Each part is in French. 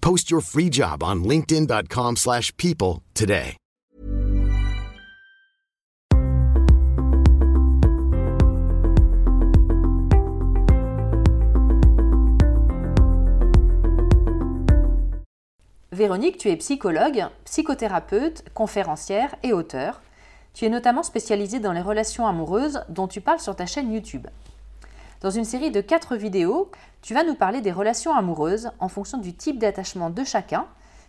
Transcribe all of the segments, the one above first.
Post your free job on linkedin.com/people slash people today. Véronique, tu es psychologue, psychothérapeute, conférencière et auteur. Tu es notamment spécialisée dans les relations amoureuses dont tu parles sur ta chaîne YouTube. Dans une série de quatre vidéos, tu vas nous parler des relations amoureuses en fonction du type d'attachement de chacun,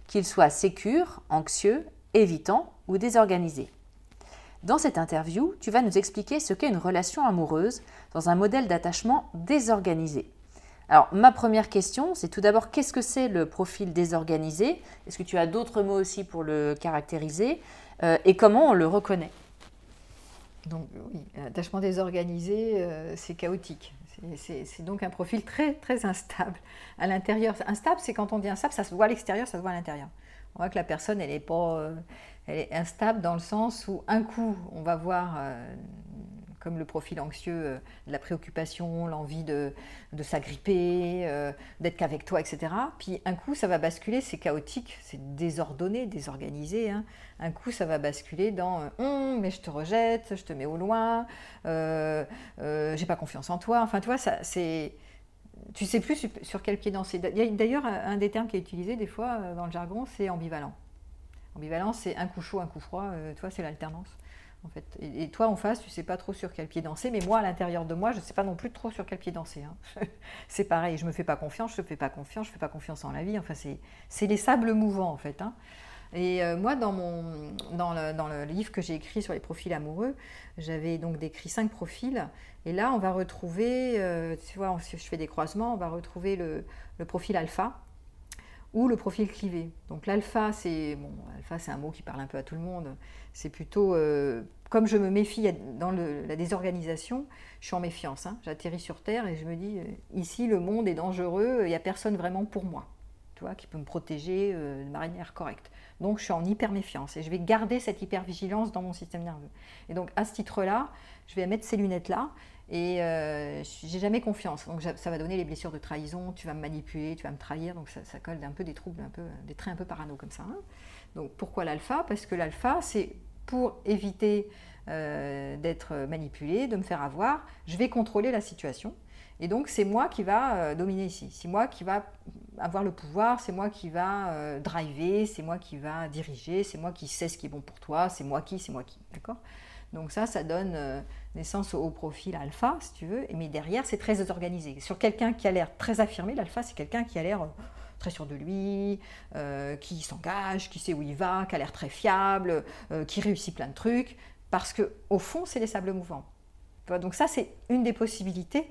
qu'il soit sécure, anxieux, évitant ou désorganisé. Dans cette interview, tu vas nous expliquer ce qu'est une relation amoureuse dans un modèle d'attachement désorganisé. Alors, ma première question, c'est tout d'abord qu'est-ce que c'est le profil désorganisé? Est-ce que tu as d'autres mots aussi pour le caractériser? Euh, Et comment on le reconnaît? Donc oui, l'attachement désorganisé, euh, c'est chaotique. C'est- donc un profil très très instable. À l'intérieur, instable, c'est quand on dit instable, ça se voit à l'extérieur, ça se voit à l'intérieur. On voit que la personne, elle est pas, euh, elle est instable dans le sens où un coup, on va voir, euh, comme le profil anxieux, euh, la préoccupation, l'envie de, s'agripper, euh, d'être qu'avec toi, etc. Puis un coup, ça va basculer, c'est chaotique, c'est désordonné, désorganisé. hein. Un coup, ça va basculer dans euh, Hum, mais je te rejette, je te mets au loin, euh, euh, j'ai pas confiance en toi. Enfin, tu vois, ça, c'est. Tu sais plus sur, quel pied danser. D'ailleurs, un des termes qui est utilisé des fois dans le jargon, c'est ambivalent. Ambivalent, c'est un coup chaud, un coup froid. tu vois, c'est l'alternance. En fait. Et, toi, en face, tu sais pas trop sur quel pied danser. Mais moi, à l'intérieur de moi, je sais pas non plus trop sur quel pied danser. hein. c'est pareil. Je me fais pas confiance, je te fais pas confiance, je fais pas confiance en la vie. Enfin, c'est les sables mouvants, en fait. hein. Et euh, moi, dans, mon, dans, le, dans le livre que j'ai écrit sur les profils amoureux, j'avais donc décrit cinq profils. Et là, on va retrouver, euh, tu vois, si je fais des croisements, on va retrouver le profil alpha ou le profil clivé. Donc l'alpha, c'est bon, un mot qui parle un peu à tout le monde. C'est plutôt euh, comme je me méfie dans la désorganisation, je suis en méfiance. hein. J'atterris sur terre et je me dis euh, ici le monde est dangereux, il n'y a personne vraiment pour moi, tu vois, qui peut me protéger euh, de manière correcte. Donc je suis en hyper méfiance et je vais garder cette hyper vigilance dans mon système nerveux. Et donc à ce titre-là, je vais mettre ces lunettes-là et euh, j'ai jamais confiance. Donc ça va donner les blessures de trahison, tu vas me manipuler, tu vas me trahir, donc ça, colle un peu des troubles, un peu, des traits un peu parano comme ça. hein. Donc pourquoi l'alpha? Parce que l'alpha, c'est pour éviter euh, d'être manipulé, de me faire avoir, je vais contrôler la situation. Et donc c'est moi qui va euh, dominer ici, c'est moi qui va avoir le pouvoir, c'est moi qui va euh, driver, c'est moi qui va diriger, c'est moi qui sais ce qui est bon pour toi, c'est moi qui, c'est moi qui, d'accord? Donc ça, ça donne euh, naissance au profil alpha, si tu veux, mais derrière, c'est très désorganisé. Sur quelqu'un qui a l'air très affirmé, l'alpha, c'est quelqu'un qui a l'air euh, très sûr de lui, euh, qui s'engage, qui sait où il va, qui a l'air très fiable, euh, qui réussit plein de trucs, parce que au fond, c'est les sables mouvants. Donc ça, c'est une des possibilités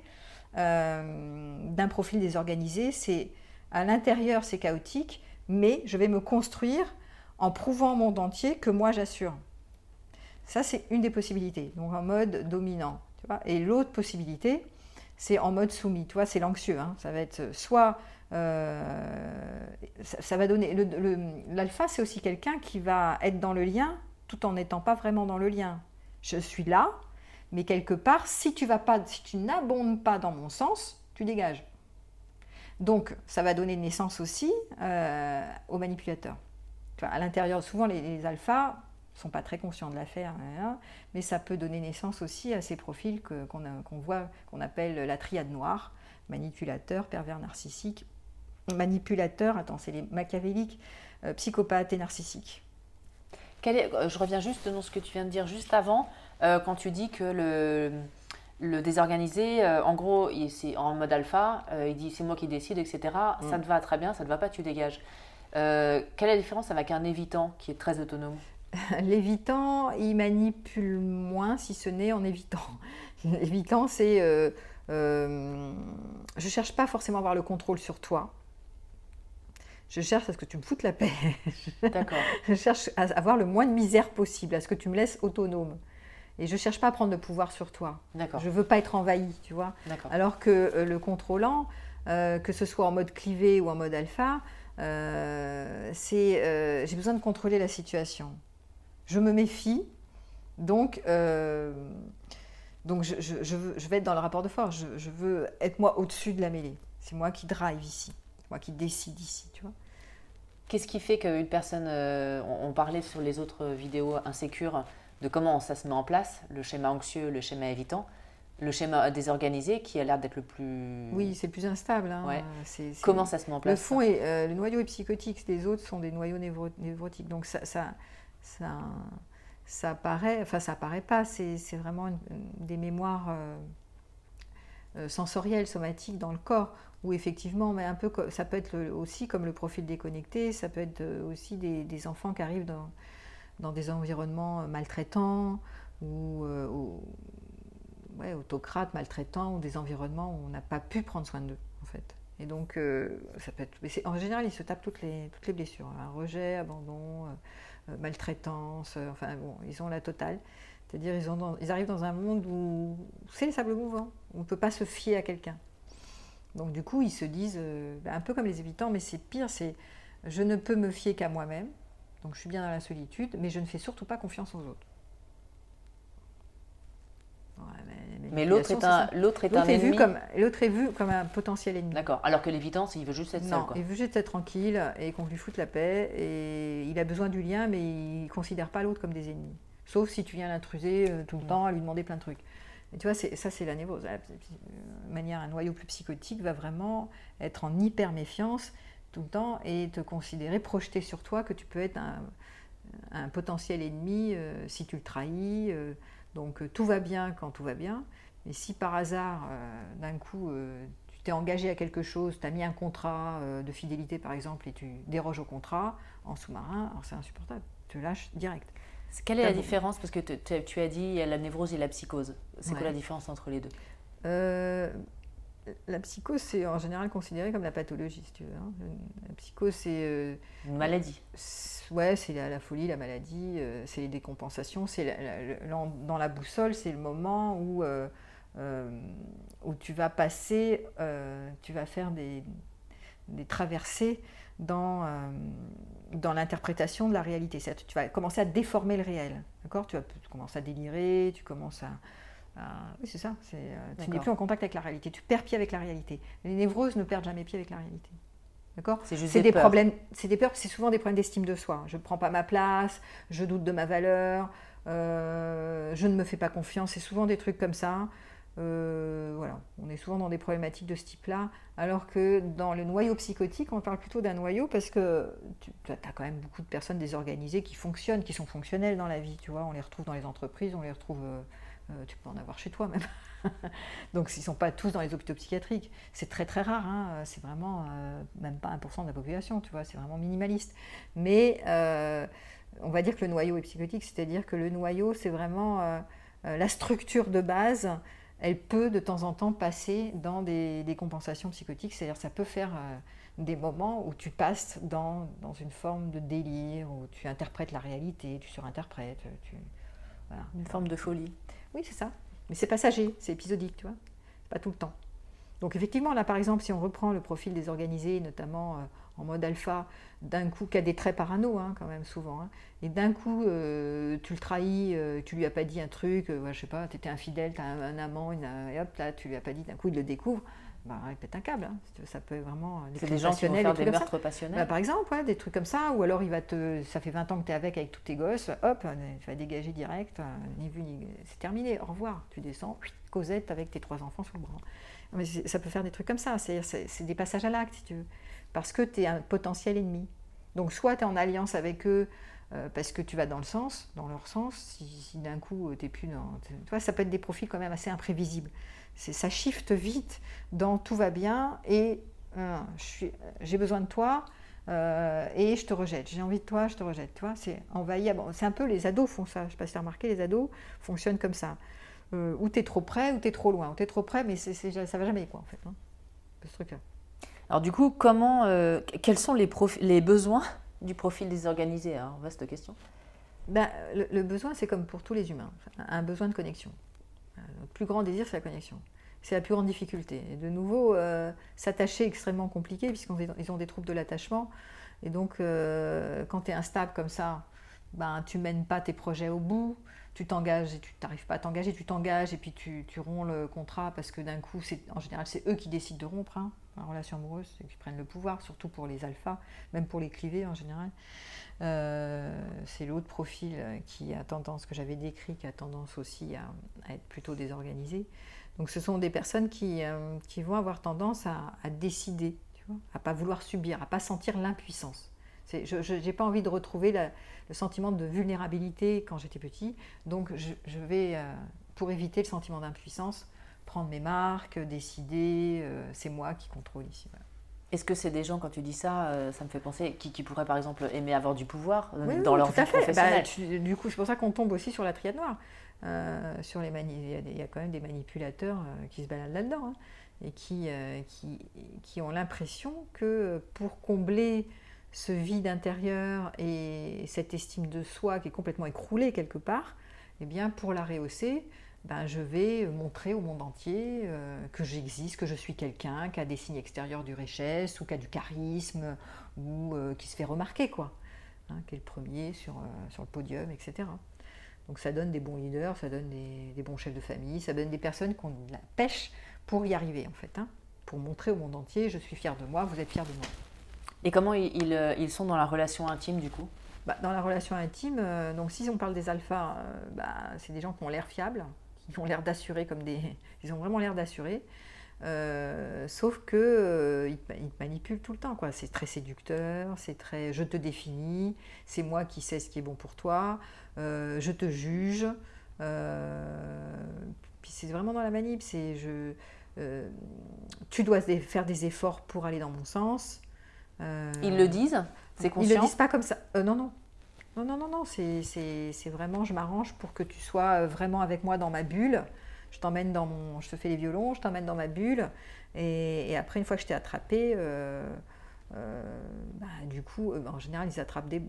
d'un profil désorganisé. C'est à l'intérieur, c'est chaotique, mais je vais me construire en prouvant au monde entier que moi, j'assure. Ça, c'est une des possibilités, donc en mode dominant. tu vois. Et l'autre possibilité, c'est en mode soumis. Tu vois, c'est l'anxieux. hein. Ça va être soit ça, va donner. L'alpha, c'est aussi quelqu'un qui va être dans le lien tout en n'étant pas vraiment dans le lien. Je suis là, mais quelque part, si tu n'abondes pas dans mon sens, tu dégages. Donc, ça va donner naissance aussi euh, aux manipulateurs. à l'intérieur, souvent les, alphas sont pas très conscients de l'affaire, hein, mais ça peut donner naissance aussi à ces profils qu'on voit, qu'on appelle la triade noire manipulateur, pervers narcissique, manipulateur, attends, c'est les machiavéliques, euh, psychopathes et narcissiques. Euh, je reviens juste dans ce que tu viens de dire juste avant, quand tu dis que le, le désorganisé, euh, en gros, c'est en mode alpha, euh, il dit c'est moi qui décide, etc. Ça mm. te va très bien, ça te va pas, tu dégages. Euh, quelle est la différence avec un évitant qui est très autonome? L'évitant, il manipule moins, si ce n'est en évitant. L'évitant, c'est je cherche pas forcément à avoir le contrôle sur toi. Je cherche à ce que tu me foutes la paix. D'accord. je cherche à avoir le moins de misère possible, à ce que tu me laisses autonome. Et je ne cherche pas à prendre le pouvoir sur toi. Je ne veux pas être envahi, tu vois. Alors que euh, le contrôlant, euh, que ce soit en mode clivé ou en mode alpha, euh, c'est j'ai besoin de contrôler la situation. Je me méfie, donc, donc je, je, veux, je, vais être dans le rapport de force. Je, veux être moi au-dessus de la mêlée. C'est moi qui drive ici, moi qui décide ici, tu vois. Qu'est-ce qui fait qu'une personne, on, parlait sur les autres vidéos insécures, de comment ça se met en place, le schéma anxieux, le schéma évitant, le schéma désorganisé qui a l'air d'être le plus... Oui, c'est plus instable. Hein. Comment ça se met en place Le fond est, euh, le noyau est psychotique, les autres sont des noyaux névrotiques. Donc ça, ça, ça, ça apparaît, enfin ça apparaît pas, c'est vraiment des mémoires euh, euh, sensorielles, somatiques dans le corps, où effectivement, mais un peu, ça peut être aussi comme le profil déconnecté, ça peut être aussi des, des enfants qui arrivent dans dans des environnements euh, maltraitants ou, euh, autocrates maltraitants ou des environnements où on n'a pas pu prendre soin d'eux en fait. Et donc, euh, ça peut être, en général, ils se tapent toutes les, toutes les blessures. Hein. rejet, abandon, maltraitance, enfin bon, ils ont la totale. C'est-à-dire, ils, arrivent dans un monde où c'est les sables mouvants, on ne peut pas se fier à quelqu'un. Donc, du coup, ils se disent, ben, un peu comme les évitants, mais c'est pire, c'est je ne peux me fier qu'à moi-même. Donc je suis bien dans la solitude, mais je ne fais surtout pas confiance aux autres. Mais, l'autre est, un, l'autre est un ennemi. Vu comme, l'autre est vu comme un potentiel ennemi. D'accord. Alors que l'évitant, il veut juste être seul. Non, il veut juste être tranquille et qu'on lui foute la paix. Et il a besoin du lien, mais il ne considère pas l'autre comme des ennemis. Sauf si tu viens l'intruser euh, tout le mm. temps, à lui demander plein de trucs. Et tu vois, ça, c'est la névrose. De manière, un noyau plus psychotique va vraiment être en hyper méfiance tout le temps et te considérer, projeter sur toi que tu peux être un, potentiel ennemi euh, si tu le trahis. Euh, donc euh, tout va bien quand tout va bien. Mais si par hasard, d'un coup, tu t'es engagé à quelque chose, tu as mis un contrat de fidélité par exemple et tu déroges au contrat en sous-marin, alors c'est insupportable. Tu lâches direct. Quelle est la différence? Parce que tu as dit il y a la névrose et la psychose. C'est quoi la différence entre les deux? La psychose, c'est en général considéré comme la pathologie, si tu veux. Hein. La psychose, c'est. Euh, Une maladie. Ouais, c'est la, folie, la maladie, euh, c'est les décompensations. C'est dans la boussole, c'est le moment où, euh, où tu vas passer, tu vas faire des, des traversées dans, dans l'interprétation de la réalité. Tu vas commencer à déformer le réel. D'accord? Tu vas commencer à délirer, tu commences à ah, oui, c'est ça. Euh, tu n'es plus en contact avec la réalité. Tu perds pied avec la réalité. Les névroses ne perdent jamais pied avec la réalité. D'accord? C'est des, problèmes. C'est des peurs. C'est souvent des problèmes d'estime de soi. Je ne prends pas ma place. Je doute de ma valeur. Euh, je ne me fais pas confiance. C'est souvent des trucs comme ça. Euh, voilà, on est souvent dans des problématiques de ce type-là, alors que dans le noyau psychotique, on parle plutôt d'un noyau parce que tu as quand même beaucoup de personnes désorganisées qui fonctionnent, qui sont fonctionnelles dans la vie, tu vois, on les retrouve dans les entreprises, on les retrouve euh, tu peux en avoir chez toi même. Donc ils ne sont pas tous dans les hôpitaux psychiatriques. C'est très très rare, hein. c'est vraiment euh, même pas 1% de la population, tu vois, c'est vraiment minimaliste. Mais euh, on va dire que le noyau est psychotique, c'est-à-dire que le noyau, c'est vraiment la structure de base. Elle peut de temps en temps passer dans des, compensations psychotiques, c'est-à-dire ça peut faire des moments où tu passes dans, dans, une forme de délire, où tu interprètes la réalité, tu surinterprètes. Tu, Une forme de folie. Oui, c'est ça. Mais c'est passager, c'est épisodique, tu vois. Pas tout le temps. Donc effectivement, là par exemple, si on reprend le profil des organisés, notamment en mode alpha, d'un coup, qui a des traits parano hein, quand même souvent, hein, et d'un coup tu le trahis, tu lui as pas dit un truc, je sais pas, tu étais infidèle, tu un, amant, et hop, là tu lui as pas dit, d'un coup il le découvre, bah, un câble. Hein. Ça peut vraiment. C'est des gens qui vont faire des meurtres passionnels. Bah, par exemple, des trucs comme ça. Ou alors, il va te, ça fait 20 ans que tu es avec, avec tous tes gosses. Hop, tu vas dégager direct. Euh, ni vu, ni. C'est terminé. Au revoir. Tu descends. Cosette avec tes trois enfants sur le bras. Mais ça peut faire des trucs comme ça. C'est des passages à l'acte, si tu veux. Parce que tu es un potentiel ennemi. Donc, soit tu es en alliance avec eux. Euh, parce que tu vas dans le sens, dans leur sens, si, d'un coup tu es plus dans. Tu vois, ça peut être des profils quand même assez imprévisibles ça shift vite dans tout va bien et euh, j'ai besoin de toi euh, et je te rejette. J'ai envie de toi, je te rejette. Tu vois, c'est envahi. c'est un peu les ados font ça. Je ne sais pas si tu as remarqué, les ados fonctionnent comme ça. Euh, ou tu es trop près, ou tu es trop loin. Ou tu es trop près, mais ça va jamais, quoi, en fait. Hein, ce truc-là. Alors, du coup, comment, quels sont les, les besoins du profil désorganisé Alors, vaste question. Ben, le, le, besoin, c'est comme pour tous les humains, un besoin de connexion. Notre plus grand désir, c'est la connexion. C'est la plus grande difficulté. Et de nouveau, euh, s'attacher est extrêmement compliqué, puisqu'ils ont des troubles de l'attachement. Et donc, euh, quand tu es instable comme ça, ben, tu mènes pas tes projets au bout, tu t'engages et tu n'arrives pas à t'engager, tu t'engages et puis tu, tu, romps le contrat parce que d'un coup, en général, c'est eux qui décident de rompre hein, la relation amoureuse, c'est qui prennent le pouvoir, surtout pour les alphas, même pour les clivés en général. Euh, c'est l'autre profil qui a tendance, que j'avais décrit, qui a tendance aussi à, être plutôt désorganisé. Donc ce sont des personnes qui, euh, qui vont avoir tendance à, décider, tu vois, à pas vouloir subir, à pas sentir l'impuissance. Je n'ai pas envie de retrouver le sentiment de vulnérabilité quand j'étais petit, donc je, vais, euh, pour éviter le sentiment d'impuissance, prendre mes marques, décider, c'est moi qui contrôle ici. Est-ce que c'est des gens, quand tu dis ça, euh, ça me fait penser, qui, pourraient par exemple aimer avoir du pouvoir euh, dans leur vie bah, professionnelle? Du coup, c'est pour ça qu'on tombe aussi sur la triade noire. Euh, sur les il, y a quand même des manipulateurs qui se baladent là-dedans hein, et qui, qui, qui, ont l'impression que pour combler ce vide intérieur et cette estime de soi qui est complètement écroulée quelque part, eh bien, pour la rehausser, ben, je vais montrer au monde entier euh, que j'existe, que je suis quelqu'un qui a des signes extérieurs du richesse ou qui a du charisme ou euh, qui se fait remarquer, quoi. Hein, qui est le premier sur, euh, sur le podium, etc. Donc ça donne des bons leaders, ça donne des, bons chefs de famille, ça donne des personnes qui ont de la pêche pour y arriver, en fait. Hein, pour montrer au monde entier, je suis fier de moi, vous êtes fier de moi. Et comment ils, ils sont dans la relation intime, du coup? Bah, Dans la relation intime, donc si on parle des alphas, bah, c'est des gens qui ont l'air fiables, ils ont l'air d'assurer comme des. Ils ont vraiment l'air d'assurer. Euh, sauf que euh, ils, te manipulent tout le temps. Quoi. C'est très séducteur, c'est très je te définis, c'est moi qui sais ce qui est bon pour toi, euh, je te juge. puis c'est vraiment dans la manip, c'est je. tu dois faire des efforts pour aller dans mon sens. ils le disent C'est conscient Ils le disent pas comme ça. non, non. Non, non, non, non, c'est vraiment, je m'arrange pour que tu sois euh, vraiment avec moi dans ma bulle. Je t'emmène dans mon, je te fais les violons, je t'emmène dans ma bulle. Et, après, une fois que je t'ai attrapé, euh, euh, bah, du coup, en général, ils attrapent des,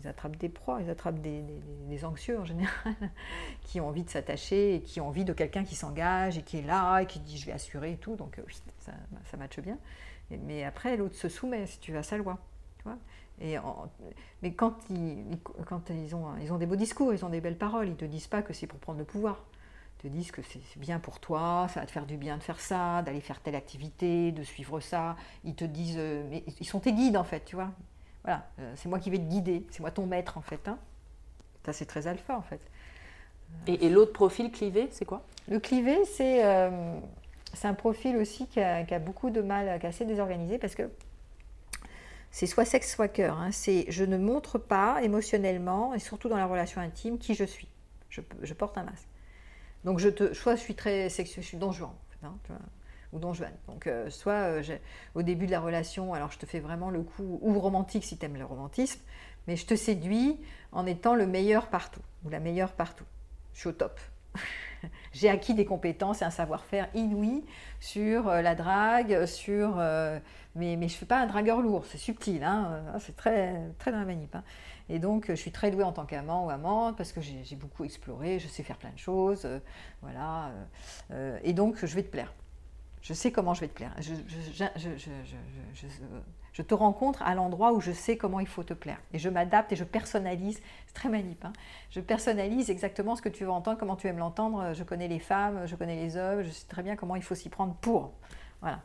ils attrapent des proies, ils attrapent des, anxieux en général, qui ont envie de s'attacher et qui ont envie de quelqu'un qui s'engage et qui est là et qui dit je vais assurer et tout. Donc oui, ça, ça matche bien. Mais après, l'autre se soumet si tu vas à sa loi. Tu vois mais quand, ils, quand ils, ont, ils ont des beaux discours, ils ont des belles paroles, ils ne te disent pas que c'est pour prendre le pouvoir. Ils te disent que c'est bien pour toi, ça va te faire du bien de faire ça, d'aller faire telle activité, de suivre ça. Ils te disent, euh, mais ils sont tes guides en fait, tu vois. Voilà, euh, c'est moi qui vais te guider, c'est moi ton maître en fait. Hein. Ça c'est très alpha en fait. Et, l'autre profil clivé, c'est quoi? Le clivé, c'est euh, un profil aussi qui a, qui a, beaucoup de mal, qui est assez désorganisé parce que c'est soit sexe, soit cœur. Hein. C'est je ne montre pas émotionnellement, et surtout dans la relation intime, qui je suis. Je, porte un masque. Donc, je te, soit je suis très sexuelle, je suis don Juan, hein, ou don Juan. Donc, euh, soit euh, au début de la relation, alors je te fais vraiment le coup, ou romantique si tu aimes le romantisme, mais je te séduis en étant le meilleur partout, ou la meilleure partout. Je suis au top. J'ai acquis des compétences et un savoir-faire inouï sur euh, la drague, sur mais, je ne fais pas un dragueur lourd, c'est subtil, hein, ah, c'est très, très dans la manip. Hein. Et donc, je suis très douée en tant qu'amant ou amante parce que j'ai beaucoup exploré, je sais faire plein de choses, euh, voilà. Euh, euh, et donc, je vais te plaire. Je sais comment je vais te plaire. Je te rencontre à l'endroit où je sais comment il faut te plaire. Et je m'adapte et je personnalise. C'est très manip. Hein. Je personnalise exactement ce que tu veux entendre, comment tu aimes l'entendre. Je connais les femmes, je connais les hommes, je sais très bien comment il faut s'y prendre pour. Voilà.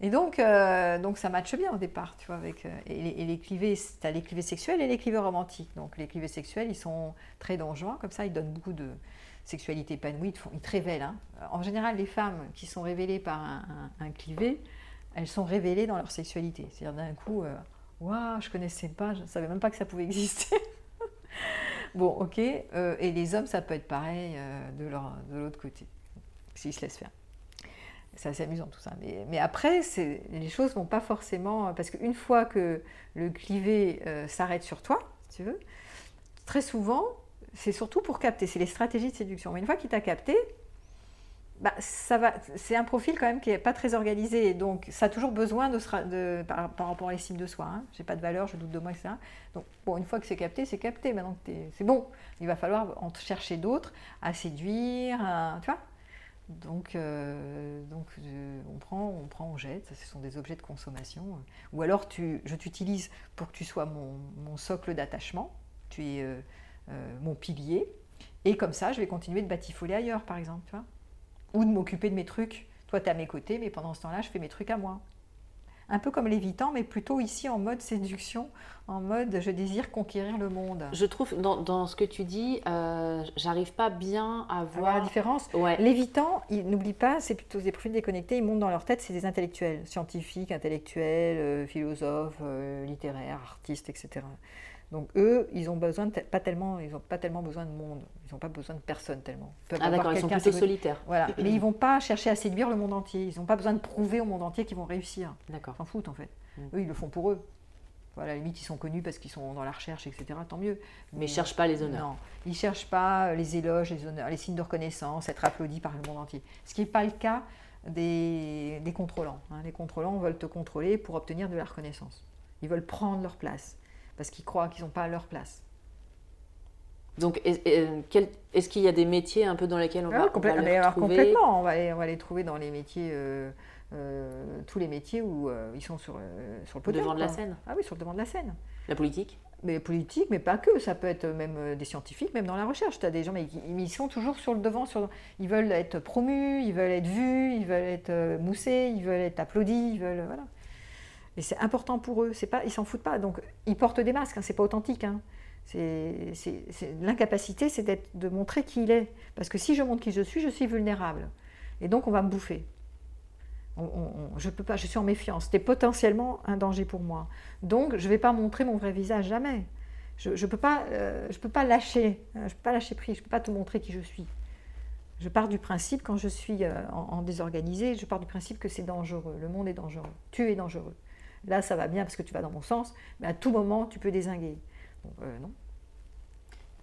Et donc, euh, donc ça matche bien au départ, tu vois, avec euh, et les, clivés, tu as les clivés sexuels et les clivés romantiques. Donc les clivés sexuels, ils sont très dangereux, comme ça, ils donnent beaucoup de sexualité épanouie, ils te, révèlent. Hein. En général, les femmes qui sont révélées par un, un, clivé, elles sont révélées dans leur sexualité. C'est-à-dire d'un coup, euh, waouh, je connaissais pas, je ne savais même pas que ça pouvait exister. bon, ok. et les hommes, ça peut être pareil de l'autre de côté, s'ils se laissent faire c'est assez amusant tout ça. Mais, après, les choses vont pas forcément. Parce qu'une fois que le clivé euh, s'arrête sur toi, si tu veux, très souvent, c'est surtout pour capter. C'est les stratégies de séduction. Mais une fois qu'il t'a capté, bah. C'est un profil quand même qui n'est pas très organisé. Donc, ça a toujours besoin de, par, rapport à l'estime de soi. Hein. J'ai pas de valeur, je doute de moi, etc. Donc, une fois que c'est capté, c'est capté. Maintenant c'est bon, il va falloir en chercher d'autres à séduire, tu vois donc, euh, euh, on, prend, on prend, on jette, ce sont des objets de consommation. Ou alors je t'utilise pour que tu sois mon, socle d'attachement, tu es euh, mon pilier, et comme ça je vais continuer de batifoler ailleurs par exemple, tu vois ou de m'occuper de mes trucs. Toi tu es à mes côtés, mais pendant ce temps-là je fais mes trucs à moi un peu comme l'évitant, mais plutôt ici en mode séduction, en mode je désire conquérir le monde. Je trouve dans, ce que tu dis, euh, j'arrive pas bien à voir la différence. L'évitant, n'oublie pas, c'est plutôt des profils déconnectés, ils montent dans leur tête, c'est des intellectuels, scientifiques, intellectuels, euh, philosophes, euh, littéraires, artistes, etc. Donc eux, ils ont besoin pas tellement, ils ont pas tellement besoin de monde, ils n'ont pas besoin de personne tellement. ah d'accord, ils sont plutôt solitaires. Voilà, mais ils vont pas chercher à séduire le monde entier. Ils n'ont pas besoin de prouver au monde entier qu'ils vont réussir. D'accord. S'en foutent en fait. Mm. Eux, ils le font pour eux. Voilà, à la limite, ils sont connus parce qu'ils sont dans la recherche, etc. Tant mieux. Mais, ils ne cherchent pas les honneurs. Non, ils ne cherchent pas les éloges, les honneurs, les signes de reconnaissance, être applaudis par le monde entier. Ce qui n'est pas le cas des, des contrôlants. Hein. Les contrôlants veulent te contrôler pour obtenir de la reconnaissance. Ils veulent prendre leur place parce qu'ils croient qu'ils n'ont pas leur place. Donc, est-ce qu'il y a des métiers un peu dans lesquels on, ah va, on va, les Complètement, on va, les, on va les trouver dans les métiers, euh, euh, tous les métiers où euh, ils sont sur, sur le podium. Devant de la scène Ah oui, sur le devant de la scène. La politique? Mais politique, mais pas que. Ça peut être même des scientifiques, même dans la recherche. Tu as des gens, mais, ils sont toujours sur le devant. Sur, ils veulent être promus, ils veulent être vus, ils veulent être moussés, ils veulent être applaudis, ils veulent. Voilà. Et c'est important pour eux. C'est pas, ils s'en foutent pas. Donc ils portent des masques. Hein, c'est pas authentique. Hein. C'est, l'incapacité, c'est d'être, de montrer qui il est. Parce que si je montre qui je suis, je suis vulnérable. Et donc on va me bouffer. je peux pas. Je suis en méfiance. C'est potentiellement un danger pour moi. Donc je vais pas montrer mon vrai visage jamais. Je, ne peux pas. Euh, je peux pas lâcher. Euh, je peux pas lâcher prise. Je peux pas te montrer qui je suis. Je pars du principe, quand je suis euh, en désorganisé, je pars du principe que c'est dangereux. Le monde est dangereux. Tu es dangereux. Là, ça va bien parce que tu vas dans mon sens, mais à tout moment, tu peux désinguer. Euh, non.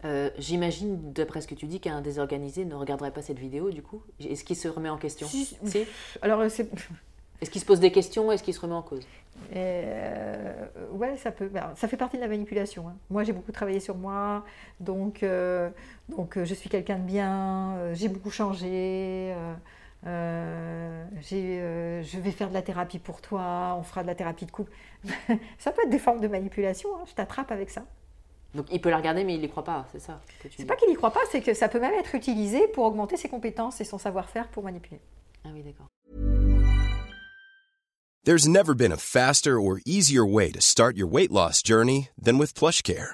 Euh, j'imagine, d'après ce que tu dis, qu'un désorganisé ne regarderait pas cette vidéo, du coup Est-ce qu'il se remet en question si, Alors, euh, c'est... Est-ce qu'il se pose des questions Est-ce qu'il se remet en cause? Euh, Ouais, ça peut. Ben, ça fait partie de la manipulation. Hein. Moi, j'ai beaucoup travaillé sur moi, donc, donc je suis quelqu'un de bien. j'ai beaucoup changé. Euh, euh, je vais faire de la thérapie pour toi, on fera de la thérapie de couple. ça peut être des formes de manipulation, hein, je t'attrape avec ça. Donc il peut la regarder, mais il n'y croit pas, c'est ça C'est pas qu'il n'y croit pas, c'est que ça peut même être utilisé pour augmenter ses compétences et son savoir-faire pour manipuler. Ah oui, d'accord. There's never been a faster or easier way to start your weight loss journey than with PlushCare.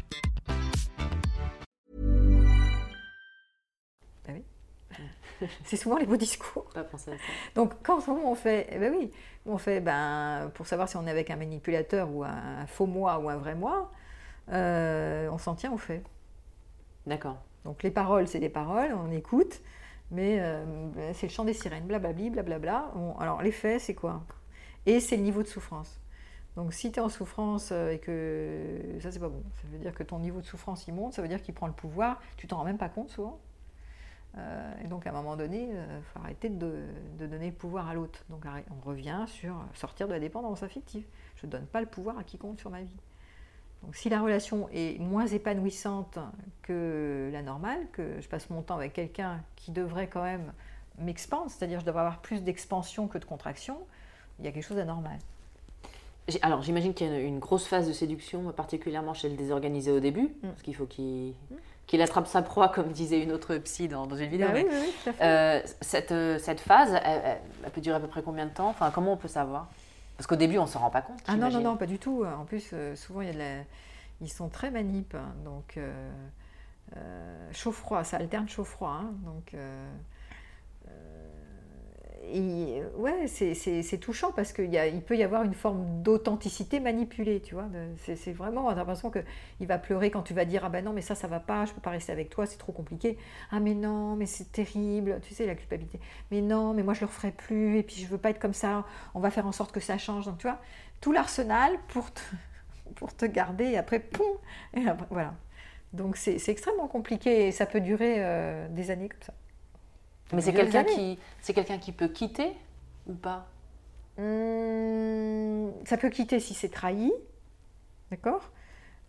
c'est souvent les beaux discours. Pas penser à ça. Donc quand on fait, eh ben oui, on fait, ben, pour savoir si on est avec un manipulateur ou un faux moi ou un vrai moi, euh, on s'en tient au fait. D'accord. Donc les paroles, c'est des paroles, on écoute, mais euh, c'est le chant des sirènes, blablabli, blablabla. Bon, alors les faits, c'est quoi? Et c'est le niveau de souffrance. Donc si tu es en souffrance euh, et que ça c'est pas bon, ça veut dire que ton niveau de souffrance il monte, ça veut dire qu'il prend le pouvoir, tu t'en rends même pas compte souvent. Euh, et donc à un moment donné, il faut arrêter de, de, donner le pouvoir à l'autre. Donc on revient sur sortir de la dépendance affective. Je ne donne pas le pouvoir à quiconque sur ma vie. Donc si la relation est moins épanouissante que la normale, que je passe mon temps avec quelqu'un qui devrait quand même m'expandre, c'est-à-dire je devrais avoir plus d'expansion que de contraction, il y a quelque chose d'anormal. Alors j'imagine qu'il y a une grosse phase de séduction, particulièrement chez le désorganisé au début, mm. parce qu'il faut qu'il qu'il attrape sa proie, comme disait une autre psy dans, une vidéo. Oui, oui, tout à fait. Euh, cette, cette, phase, elle, peut durer à peu près combien de temps? Enfin, comment on peut savoir? Parce qu'au début, on ne s'en rend pas compte. Ah non, non, non, pas du tout. En plus, euh, souvent, il y a de la... ils sont très manipes. Hein. donc, euh, euh, chaud-froid, ça alterne chaud-froid. Hein. donc, et, ouais, c'est touchant parce qu'il il peut y avoir une forme d'authenticité manipulée, tu vois. C'est vraiment, on a l'impression qu'il va pleurer quand tu vas dire Ah ben non, mais ça, ça va pas, je peux pas rester avec toi, c'est trop compliqué. Ah mais non, mais c'est terrible, tu sais, la culpabilité. Mais non, mais moi je le referai plus, et puis je veux pas être comme ça, on va faire en sorte que ça change. Donc tu vois, tout l'arsenal pour te, pour te garder, et après, poum, et après, voilà. Donc c'est extrêmement compliqué et ça peut durer euh, des années comme ça. Mais c'est quelqu'un qui, c'est quelqu'un qui peut quitter ou pas? Hum, Ça peut quitter si c'est trahi, d'accord?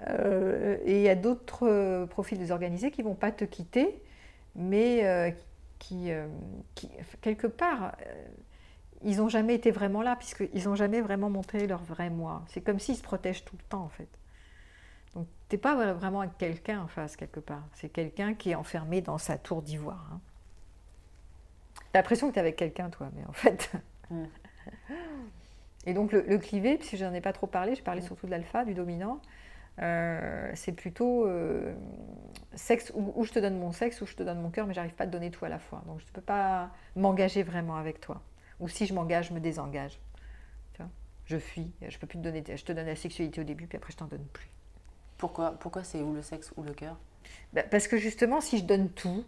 Euh, Et il y a d'autres euh, profils désorganisés qui vont pas te quitter, mais euh, qui, qui, quelque part, ils n'ont jamais été vraiment là, puisqu'ils n'ont jamais vraiment montré leur vrai moi. C'est comme s'ils se protègent tout le temps, en fait. Donc, tu n'es pas vraiment quelqu'un en face, quelque part. C'est quelqu'un qui est enfermé dans sa tour d'ivoire. Hein. T'as l'impression que tu es avec quelqu'un, toi, mais en fait. Et donc, le, clivé, puisque je n'en ai pas trop parlé, je parlais surtout de l'alpha, du dominant. Euh, c'est plutôt euh, sexe où, je te donne mon sexe, où je te donne mon cœur, mais j'arrive pas à te donner tout à la fois. Donc je ne peux pas m'engager vraiment avec toi. Ou si je m'engage, je me désengage. Tu vois? Je fuis, je peux plus te donner. Je te donne la sexualité au début, puis après je t'en donne plus. Pourquoi Pourquoi c'est ou le sexe ou le cœur? Bah, Parce que justement, si je donne tout,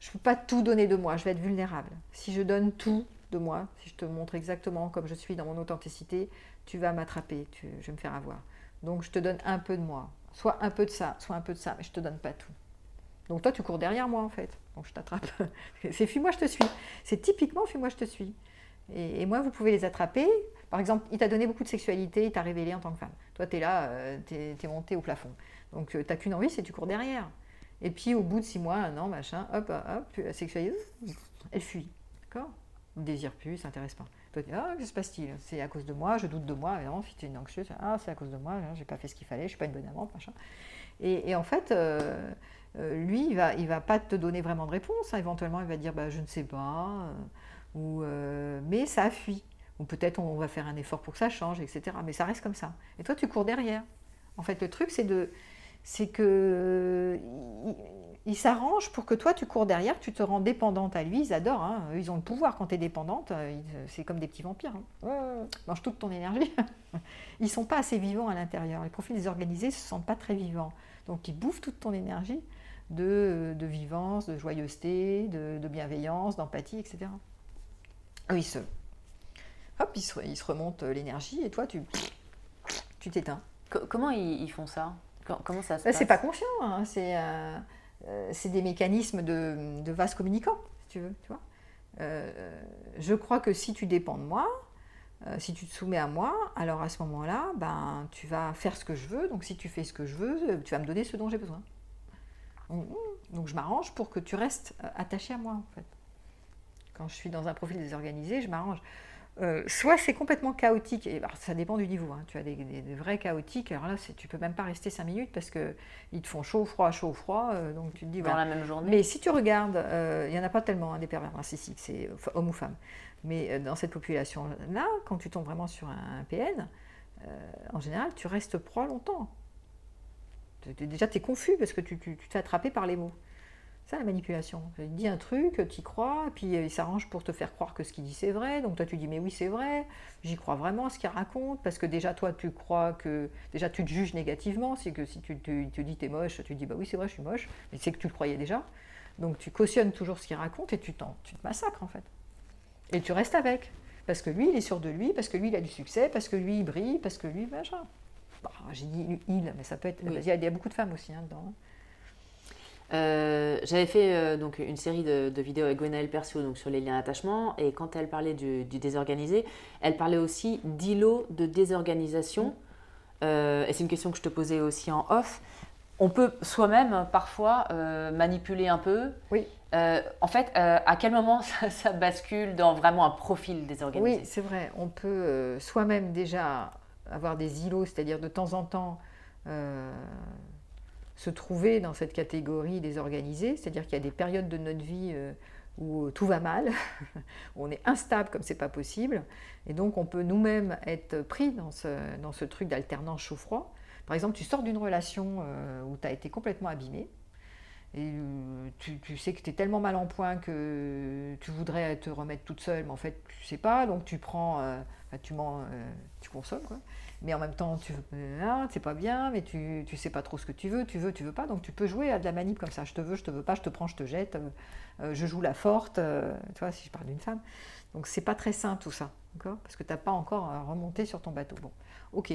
je ne peux pas tout donner de moi, je vais être vulnérable. Si je donne tout de moi, si je te montre exactement comme je suis dans mon authenticité, tu vas m'attraper, je vais me faire avoir. Donc je te donne un peu de moi, soit un peu de ça, soit un peu de ça, mais je ne te donne pas tout. Donc toi, tu cours derrière moi en fait, donc je t'attrape. C'est fuis-moi, je te suis. C'est typiquement fuis-moi, je te suis. Et, moi, vous pouvez les attraper. Par exemple, il t'a donné beaucoup de sexualité, il t'a révélé en tant que femme. Toi, tu es là, euh, tu es, monté au plafond. Donc euh, tu n'as qu'une envie, c'est tu cours derrière. Et puis au bout de six mois, un an, machin, hop, hop, la sexualité, elle fuit. D'accord? Ne désire plus, s'intéresse pas. Toi, tu dis, ah, que se passe-t-il? C'est à cause de moi, je doute de moi, évidemment, si tu es une anxieuse, ah, c'est à cause de moi, j'ai pas fait ce qu'il fallait, je suis pas une bonne amante, machin. Et, en fait, euh, euh, lui, il va, il va pas te donner vraiment de réponse. Hein. Éventuellement, il va dire, bah, je ne sais pas, euh, ou, mais ça fuit. Ou peut-être on va faire un effort pour que ça change, etc. Mais ça reste comme ça. Et toi, tu cours derrière. En fait, le truc, c'est de c'est que il, s'arrange pour que toi tu cours derrière, tu te rends dépendante à lui. Ils adorent, hein. ils ont le pouvoir quand tu es dépendante. Euh, c'est comme des petits vampires. Hein. Mange toute ton énergie. ils sont pas assez vivants à l'intérieur. Les profils désorganisés ne se sentent pas très vivants. Donc ils bouffent toute ton énergie de, de vivance, de joyeuseté, de, bienveillance, d'empathie, etc. Eux, ils se, hop, ils se, remontent l'énergie et toi tu tu t'éteins. Comment ils font ça? Comment ça se bah, passe C'est pas conscient, hein. euh, euh, c'est des mécanismes de, de vase communicant, si tu veux. Tu vois euh, je crois que si tu dépends de moi, si tu te soumets à moi, alors à ce moment-là, ben, tu vas faire ce que je veux. Donc si tu fais ce que je veux, tu vas me donner ce dont j'ai besoin. Donc je m'arrange pour que tu restes attaché à moi, en fait. Quand je suis dans un profil désorganisé, je m'arrange. Euh, soit c'est complètement chaotique, et ça dépend du niveau. Hein. Tu as des, vrais chaotiques, alors là, tu peux même pas rester 5 minutes parce qu'ils te font chaud, froid, chaud, froid. Euh, donc tu te dis. Dans la même journée. Mais si tu regardes, euh, il n'y en a pas tellement hein, des pervers narcissiques, c'est homme ou femme. Mais dans cette population-là, quand tu tombes vraiment sur un, PN, en général, tu restes proie longtemps. Déjà, tu es confus parce que tu, tu, te fais attraper par les mots. Ça, la manipulation. Il dit un truc, tu y crois, puis il s'arrange pour te faire croire que ce qu'il dit c'est vrai. Donc toi, tu dis, mais oui, c'est vrai, j'y crois vraiment à ce qu'il raconte, parce que déjà, toi, tu crois que. Déjà, tu te juges négativement. C'est que si tu te, dis, t'es moche, tu dis, bah oui, c'est vrai, je suis moche, mais c'est que tu le croyais déjà. Donc tu cautionnes toujours ce qu'il raconte et tu, tu te massacres, en fait. Et tu restes avec. Parce que lui, il est sûr de lui, parce que lui, il a du succès, parce que lui, il brille, parce que lui, machin. Bah, J'ai dit il, mais ça peut être. Il, y a, beaucoup de femmes aussi hein, dedans. Euh, j'avais fait euh, donc une série de, vidéos avec Gwenaëlle Persio donc sur les liens d'attachement et quand elle parlait du, désorganisé, elle parlait aussi d'îlot de désorganisation. Euh, et c'est une question que je te posais aussi en off. On peut soi-même parfois manipuler un peu. Oui. en fait, à quel moment ça, bascule dans vraiment un profil désorganisé? Oui, c'est vrai. On peut soi-même déjà avoir des îlots, c'est-à-dire de temps en temps se trouver dans cette catégorie désorganisée, c'est-à-dire qu'il y a des périodes de notre vie euh, où tout va mal, où on est instable comme c'est pas possible, et donc on peut nous-mêmes être pris dans ce, dans ce truc d'alternance chaud-froid. Par exemple, tu sors d'une relation euh, où tu as été complètement abîmé, et euh, tu, sais que tu es tellement mal en point que tu voudrais te remettre toute seule, mais en fait tu sais pas, donc tu prends, tu, mens, tu consommes mais en même temps, tu ah, c'est pas bien, mais tu, tu sais pas trop ce que tu veux, tu veux, tu veux pas, donc tu peux jouer à de la manip comme ça, je te veux, je te veux pas, je te prends, je te jette, euh, euh, je joue la forte, euh, tu vois, si je parle d'une femme. Donc c'est pas très sain tout ça, d'accord? Parce que tu n'as pas encore remonté sur ton bateau. Bon, ok.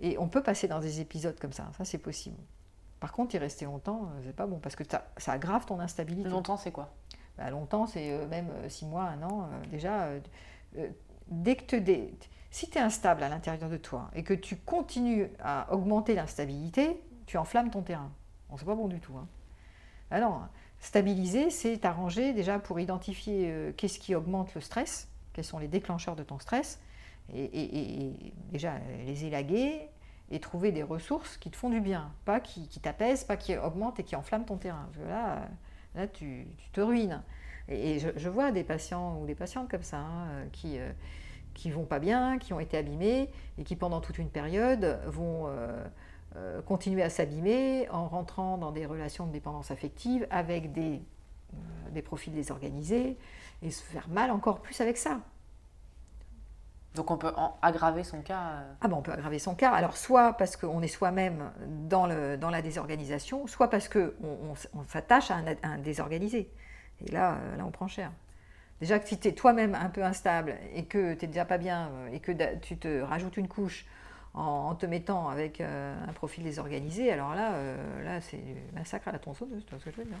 Et on peut passer dans des épisodes comme ça, ça c'est possible. Par contre, y rester longtemps, c'est pas bon, parce que ça aggrave ton instabilité. Longtemps, c'est quoi? Bah, Longtemps, c'est même six mois, un an. déjà, dès que tu si tu es instable à l'intérieur de toi et que tu continues à augmenter l'instabilité, tu enflammes ton terrain. Bon, c'est pas bon du tout. Hein. Ah non, stabiliser, c'est t'arranger déjà pour identifier euh, qu'est-ce qui augmente le stress, quels sont les déclencheurs de ton stress, et, déjà les élaguer et trouver des ressources qui te font du bien, pas qui, t'apaisent, pas qui augmentent et qui enflamment ton terrain. là, là tu, te ruines. Et, je, vois des patients ou des patientes comme ça hein, qui, euh, qui vont pas bien, qui ont été abîmés et qui pendant toute une période vont euh, euh, continuer à s'abîmer en rentrant dans des relations de dépendance affective avec des, euh, des profils désorganisés et se faire mal encore plus avec ça. Donc on peut aggraver son cas Ah ben on peut aggraver son cas. Alors soit parce qu'on est soi-même dans, le, dans la désorganisation, soit parce qu'on on, s'attache à, à un, désorganisé. Et là, là, on prend cher. Déjà que si tu es toi-même un peu instable et que tu n'es déjà pas bien euh, et que tu te rajoutes une couche en, te mettant avec euh, un profil désorganisé, alors là, euh, là c'est massacre à la tronçonneuse, tu vois ce que je veux dire.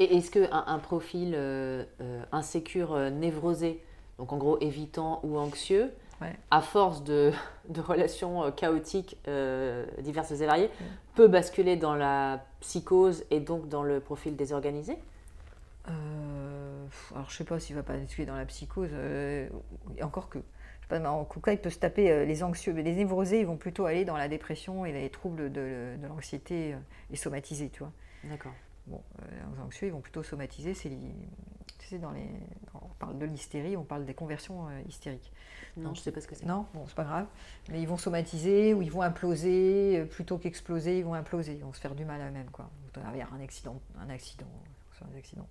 Et est-ce qu'un un profil insécure, névrosé, donc en gros évitant ou anxieux, à force de, relations chaotiques diverses et variées, peut basculer dans la psychose et donc dans le profil désorganisé? Euh, alors je sais pas s'il va pas tuer dans la psychose, euh, encore que. Pas, en tout cas, il peut se taper euh, les anxieux, mais les névrosés, ils vont plutôt aller dans la dépression et les troubles de, l'anxiété et somatiser, tu vois. D'accord. Bon, les anxieux, ils vont plutôt somatiser. C'est, tu sais, dans les, on parle de l'hystérie, on parle des conversions hystériques. Non, je sais pas ce que c'est. Non, bon, c'est pas grave. Mais ils vont somatiser ou ils vont imploser plutôt qu'exploser, ils vont imploser, ils vont se faire du mal à eux-mêmes, quoi. Il va y avoir un accident, un accident, un accident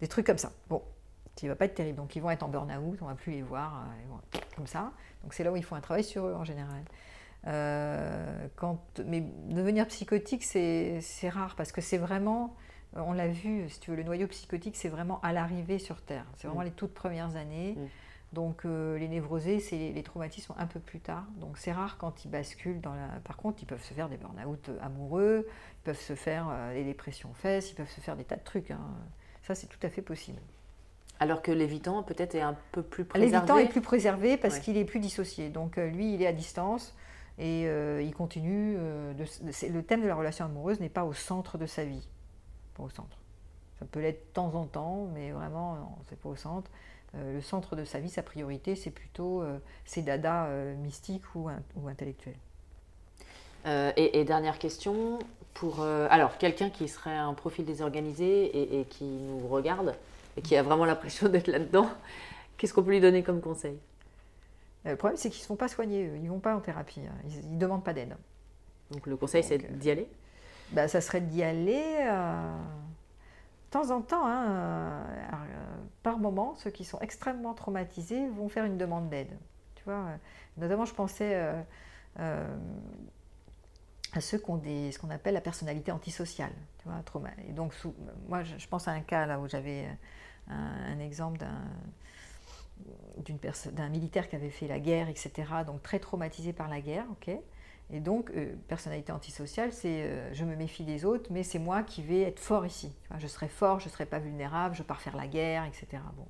des trucs comme ça. Bon, ne va pas être terrible. Donc ils vont être en burn-out, on va plus les voir, euh, comme ça. Donc c'est là où ils font un travail sur eux en général. Euh, quand, mais devenir psychotique, c'est rare parce que c'est vraiment, on l'a vu, si tu veux, le noyau psychotique, c'est vraiment à l'arrivée sur Terre. C'est vraiment mm. les toutes premières années. Mm. Donc euh, les névrosés, c'est les, traumatismes un peu plus tard. Donc c'est rare quand ils basculent dans la. Par contre, ils peuvent se faire des burn-out amoureux, ils peuvent se faire des dépressions fesses, ils peuvent se faire des tas de trucs. Hein. Ça, c'est tout à fait possible. Alors que l'évitant, peut-être, est un peu plus préservé. L'évitant est plus préservé parce qu'il est plus dissocié. Donc, euh, lui, il est à distance et euh, il continue. Euh, le thème de la relation amoureuse n'est pas au centre de sa vie. Pas au centre. Ça peut l'être de temps en temps, mais vraiment, c'est pas au centre. le centre de sa vie, sa priorité, c'est plutôt ses dadas mystiques ou, ou intellectuels. Et, dernière question, pour euh, alors quelqu'un qui serait un profil désorganisé et, qui nous regarde et qui a vraiment l'impression d'être là-dedans, qu'est-ce qu'on peut lui donner comme conseil? Euh, Le problème, c'est qu'ils ne se font pas soigner, ils ne vont pas en thérapie, hein. ils ne demandent pas d'aide. Donc le conseil, c'est d'y aller? bah, Ça serait d'y aller. temps en temps, hein, euh, par moment, ceux qui sont extrêmement traumatisés vont faire une demande d'aide. Tu vois, notamment, je pensais à ceux qui ont ce qu'on appelle la personnalité antisociale. Tu vois. Et donc, moi, je, pense à un cas là où j'avais un, exemple d'un militaire qui avait fait la guerre, etc., donc très traumatisé par la guerre, ok et donc, euh, personnalité antisociale, c'est euh, je me méfie des autres, mais c'est moi qui vais être fort ici. je serai fort, je ne serai pas vulnérable, je pars faire la guerre, etc. Bon,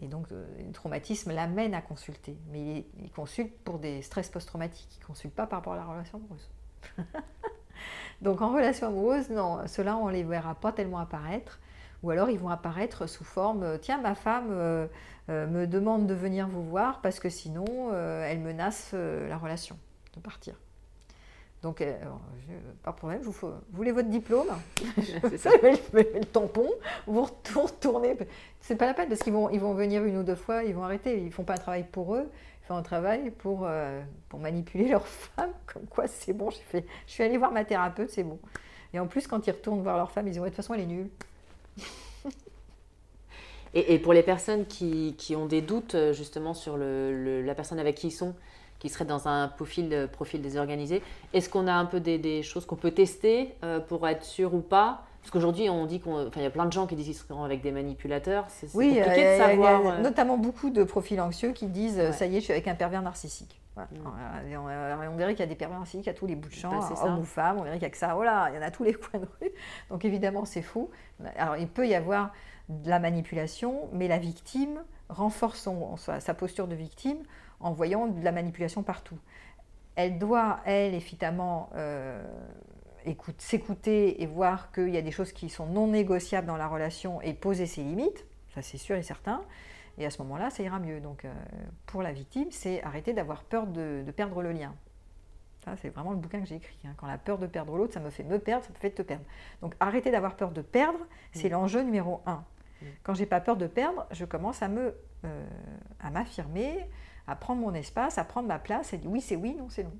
Et donc, euh, le traumatisme l'amène à consulter. Mais il, consulte pour des stress post-traumatiques, il ne consulte pas par rapport à la relation amoureuse. donc, en relation amoureuse, non, ceux-là, on ne les verra pas tellement apparaître. Ou alors, ils vont apparaître sous forme tiens, ma femme me demande de venir vous voir parce que sinon, elle menace la relation partir. Donc, euh, pas de problème, vous, vous, voulez votre diplôme? C'est ça. le, tampon, vous retournez. C'est pas la peine parce qu'ils vont, ils vont venir une ou deux fois, ils vont arrêter. Ils font pas un travail pour eux, font un travail pour, euh, pour manipuler leur femme. Comme quoi, c'est bon, j'ai fait, je suis allée voir ma thérapeute, c'est bon. Et en plus, quand ils retournent voir leur femme, ils disent de toute façon, elle est nulle. et, pour les personnes qui, qui, ont des doutes justement sur le, la personne avec qui ils sont, qui serait dans un profil, euh, profil désorganisé. Est-ce qu'on a un peu des, choses qu'on peut tester euh, pour être sûr ou pas parce qu'aujourd'hui, on dit qu'il y a plein de gens qui disent qu'ils seront avec des manipulateurs. C'est oui, compliqué de savoir. Il y a euh, notamment beaucoup de profils anxieux qui disent ça y est, je suis avec un pervers narcissique. Mm. On, dirait qu'il y a des pervers narcissiques à tous les bouts de champ, bah, hommes ou femmes. On dirait qu'il n'y a que ça. Voilà, oh il y en a tous les coins de rue. Donc évidemment, c'est fou. Alors il peut y avoir de la manipulation, mais la victime renforce son, sa posture de victime en voyant de la manipulation partout. Elle doit, elle, évidemment, euh, s'écouter et voir qu'il y a des choses qui sont non négociables dans la relation et poser ses limites, ça c'est sûr et certain. Et à ce moment-là, ça ira mieux. Donc, euh, pour la victime, c'est arrêter d'avoir peur de, perdre le lien. Ça, c'est vraiment le bouquin que j'ai écrit. Hein. Quand la peur de perdre l'autre, ça me fait me perdre, ça me fait te perdre. Donc, arrêter d'avoir peur de perdre, c'est mm. l'enjeu numéro un. Mm. Quand j'ai pas peur de perdre, je commence à me, euh, à m'affirmer, à prendre mon espace, à prendre ma place et dire oui, c'est oui, non, c'est non.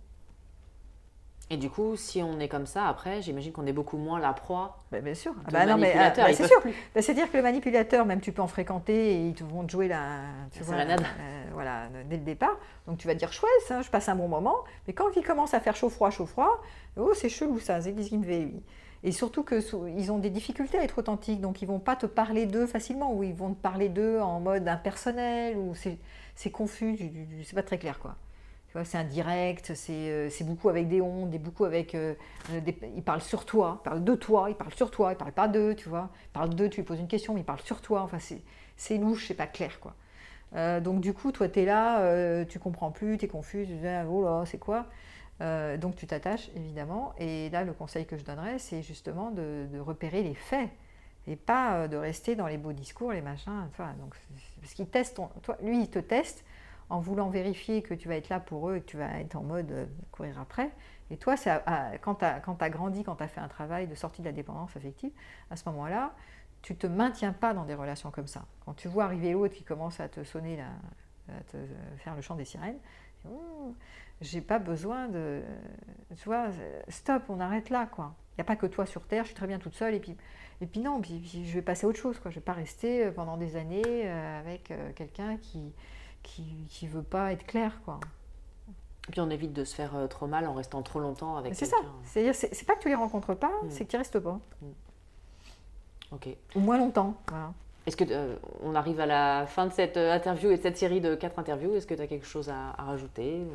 Et du coup, si on est comme ça, après, j'imagine qu'on est beaucoup moins la proie. Ben, bien sûr. Ah bah non, mais, ah, bah, c'est sûr. Bah, c'est-à-dire que le manipulateur, même tu peux en fréquenter et ils te vont te jouer la, tu vois, euh, voilà, dès le départ. Donc tu vas dire chouette, hein, je passe un bon moment. Mais quand il commence à faire chaud froid, chaud froid, oh c'est chelou ça, c'est fait. Et surtout qu'ils ont des difficultés à être authentiques, donc ils vont pas te parler d'eux facilement, ou ils vont te parler d'eux en mode impersonnel, ou c'est confus, c'est pas très clair quoi. C'est indirect, euh, c'est beaucoup avec des ondes, et beaucoup avec. Euh, des, ils parlent sur toi, ils parlent de toi, ils parlent sur toi, ils parlent pas d'eux, tu vois. Ils parlent d'eux, tu lui poses une question, mais ils parlent sur toi. Enfin, c'est louche, c'est pas clair, quoi. Euh, donc, du coup, toi, tu es là, tu comprends plus, tu es confus, tu dis, ah, oh là, c'est quoi? Euh, donc tu t'attaches évidemment. Et là, le conseil que je donnerais, c'est justement de, repérer les faits et pas euh, de rester dans les beaux discours, les machins. donc, parce qu'il teste, toi, lui, il te teste en voulant vérifier que tu vas être là pour eux et que tu vas être en mode euh, courir après. Et toi, quand tu as, grandi, quand tu as fait un travail de sortie de la dépendance affective, à ce moment-là, tu te maintiens pas dans des relations comme ça. Quand tu vois arriver l'autre qui commence à te sonner, à te faire le chant des sirènes, j'ai pas besoin de. Tu vois, stop, on arrête là, quoi. Il n'y a pas que toi sur Terre, je suis très bien toute seule, et puis, et puis non, je vais passer à autre chose, quoi. Je ne vais pas rester euh, pendant des années euh, avec euh, quelqu'un qui qui, qui veut pas être clair, quoi. Et puis on évite de se faire trop mal en restant trop longtemps avec C'est ça. C'est-à-dire, c'est pas que tu les rencontres pas, mm. c'est que tu restes pas. Mm. Ok. Ou moins longtemps, voilà. Est-ce que on arrive à la fin de cette interview et de cette série de quatre interviews? Est-ce que tu as quelque chose à, à rajouter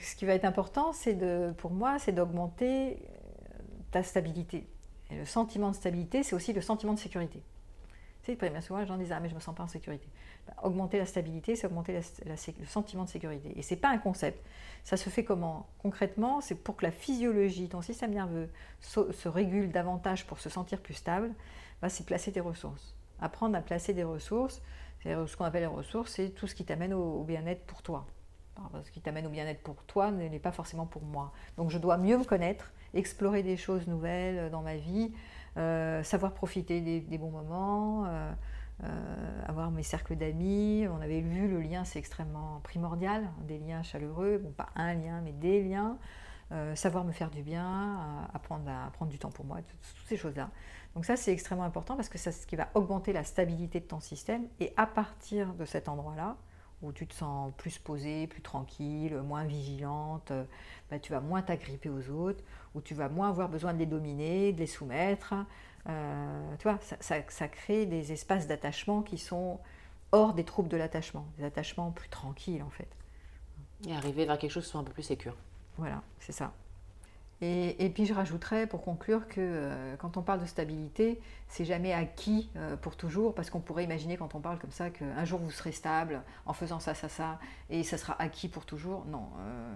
ce qui va être important, c'est de, pour moi, c'est d'augmenter euh, ta stabilité. Et le sentiment de stabilité, c'est aussi le sentiment de sécurité. Tu sais, bien souvent, les gens disent Ah, mais je ne me sens pas en sécurité. Bah, augmenter la stabilité, c'est augmenter le sentiment de sécurité. Et ce n'est pas un concept. Ça se fait comment? Concrètement, c'est pour que la physiologie, ton système nerveux, se, régule davantage pour se sentir plus stable, bah, c'est placer des ressources. Apprendre à placer des ressources, ce qu'on appelle les ressources, c'est tout ce qui t'amène au bien-être pour toi ce qui t'amène au bien-être pour toi n'est pas forcément pour moi. Donc je dois mieux me connaître, explorer des choses nouvelles euh, dans ma vie, savoir profiter des, bons moments, euh, avoir mes cercles d'amis. On avait vu le lien, c'est extrêmement primordial, des liens chaleureux, bon pas un lien, mais des liens. savoir me faire du bien, apprendre à prendre du temps pour moi, toutes ces choses-là. Donc ça, c'est extrêmement important parce que c'est ce qui va augmenter la stabilité de ton système. Et à partir de cet endroit-là, où tu te sens plus posée, plus tranquille, moins vigilante, bah, tu vas moins t'agripper aux autres, où tu vas moins avoir besoin de les dominer, de les soumettre. Euh, tu vois, ça, crée des espaces d'attachement qui sont hors des troubles de l'attachement, des attachements plus tranquilles en fait. Et arriver vers quelque chose qui soit un peu plus sécure. Voilà, c'est ça. Et, puis je rajouterais pour conclure que euh, quand on parle de stabilité, c'est jamais acquis euh, pour toujours, parce qu'on pourrait imaginer quand on parle comme ça qu'un jour vous serez stable en faisant ça, ça, ça, et ça sera acquis pour toujours. Non. Euh,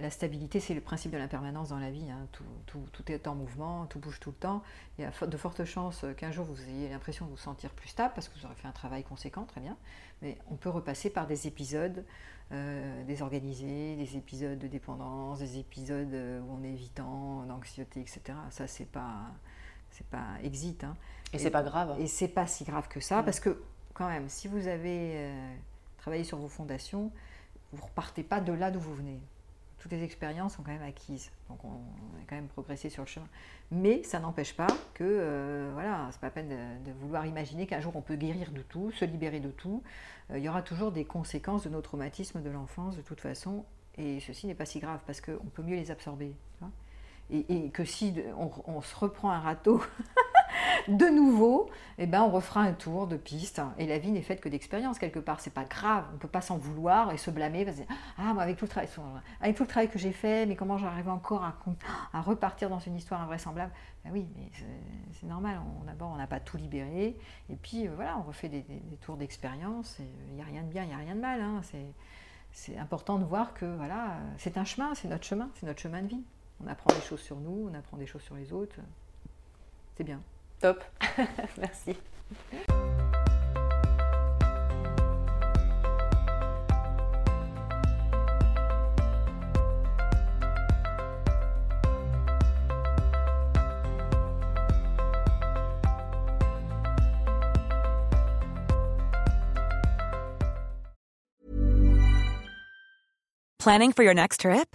la stabilité, c'est le principe de l'impermanence dans la vie. Hein. Tout, est en mouvement, tout bouge tout le temps. Il y a de fortes chances qu'un jour vous ayez l'impression de vous sentir plus stable parce que vous aurez fait un travail conséquent, très bien. Mais on peut repasser par des épisodes euh, désorganisés, des épisodes de dépendance, des épisodes euh, où on est évitant, d'anxiété, etc. Ça, c'est pas, c'est pas exit. Hein. Et, c'est pas grave. Et c'est pas si grave que ça, parce que quand même, si vous avez travaillé sur vos fondations, vous repartez pas de là d'où vous venez toutes les expériences sont quand même acquises. Donc on, a quand même progressé sur le chemin. Mais ça n'empêche pas que, euh, voilà, c'est pas la peine de, vouloir imaginer qu'un jour on peut guérir de tout, se libérer de tout. Euh, il y aura toujours des conséquences de nos traumatismes de l'enfance de toute façon. Et ceci n'est pas si grave parce qu'on peut mieux les absorber. Et, que si on, se reprend un râteau de nouveau, eh ben, on refera un tour de piste. Et la vie n'est faite que d'expériences quelque part. C'est pas grave. On ne peut pas s'en vouloir et se blâmer. Parce que, ah, moi, avec tout le travail, que j'ai fait, mais comment j'arrive encore à, repartir dans une histoire invraisemblable? Ben Oui, mais c'est normal. D'abord, on n'a pas tout libéré. Et puis, euh, voilà, on refait des, tours d'expérience. Il n'y a rien de bien, il n'y a rien de mal. Hein. C'est important de voir que voilà, c'est un chemin, c'est notre chemin, c'est notre chemin de vie. On apprend des choses sur nous, on apprend des choses sur les autres. C'est bien. Top. Merci. Planning for your next trip?